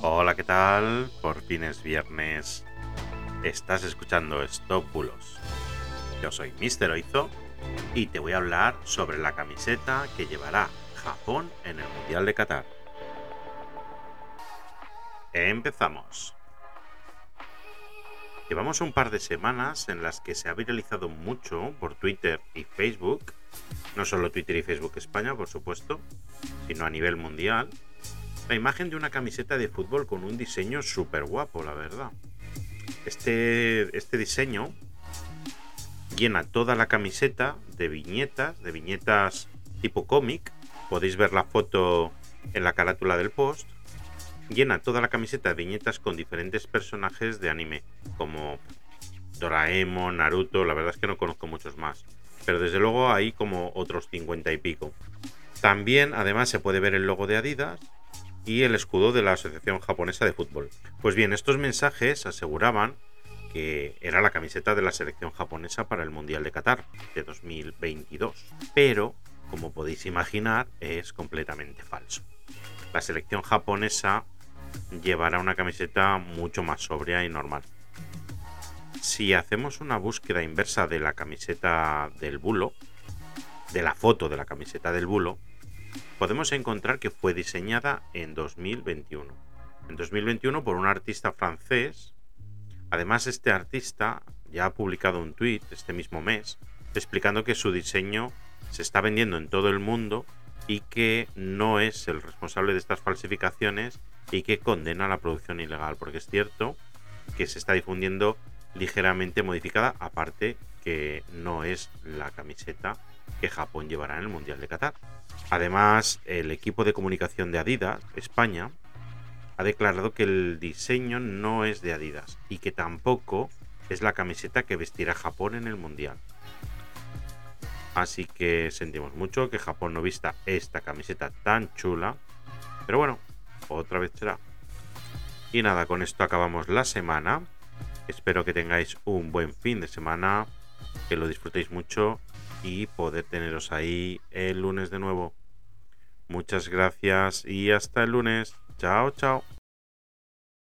Hola, ¿qué tal? Por fin es viernes. Estás escuchando Stop Bulos. Yo soy Mr. Oizo y te voy a hablar sobre la camiseta que llevará Japón en el Mundial de Qatar. Empezamos. Llevamos un par de semanas en las que se ha viralizado mucho por Twitter y Facebook, no solo Twitter y Facebook España, por supuesto, sino a nivel mundial, la imagen de una camiseta de fútbol con un diseño súper guapo, la verdad. Este, este diseño llena toda la camiseta de viñetas, de viñetas tipo cómic. Podéis ver la foto en la carátula del post. Llena toda la camiseta de viñetas con diferentes personajes de anime, como Doraemon, Naruto, la verdad es que no conozco muchos más. Pero desde luego hay como otros 50 y pico. También, además, se puede ver el logo de Adidas y el escudo de la Asociación Japonesa de Fútbol. Pues bien, estos mensajes aseguraban que era la camiseta de la selección japonesa para el Mundial de Qatar de 2022. Pero, como podéis imaginar, es completamente falso. La selección japonesa llevará una camiseta mucho más sobria y normal. Si hacemos una búsqueda inversa de la camiseta del bulo, de la foto de la camiseta del bulo, podemos encontrar que fue diseñada en 2021. En 2021 por un artista francés. Además, este artista ya ha publicado un tweet este mismo mes explicando que su diseño se está vendiendo en todo el mundo y que no es el responsable de estas falsificaciones y que condena la producción ilegal, porque es cierto que se está difundiendo ligeramente modificada, aparte que no es la camiseta que Japón llevará en el Mundial de Qatar. Además, el equipo de comunicación de Adidas, España, ha declarado que el diseño no es de Adidas y que tampoco es la camiseta que vestirá Japón en el Mundial. Así que sentimos mucho que Japón no vista esta camiseta tan chula. Pero bueno, otra vez será. Y nada, con esto acabamos la semana. Espero que tengáis un buen fin de semana, que lo disfrutéis mucho y poder teneros ahí el lunes de nuevo. Muchas gracias y hasta el lunes. Chao, chao.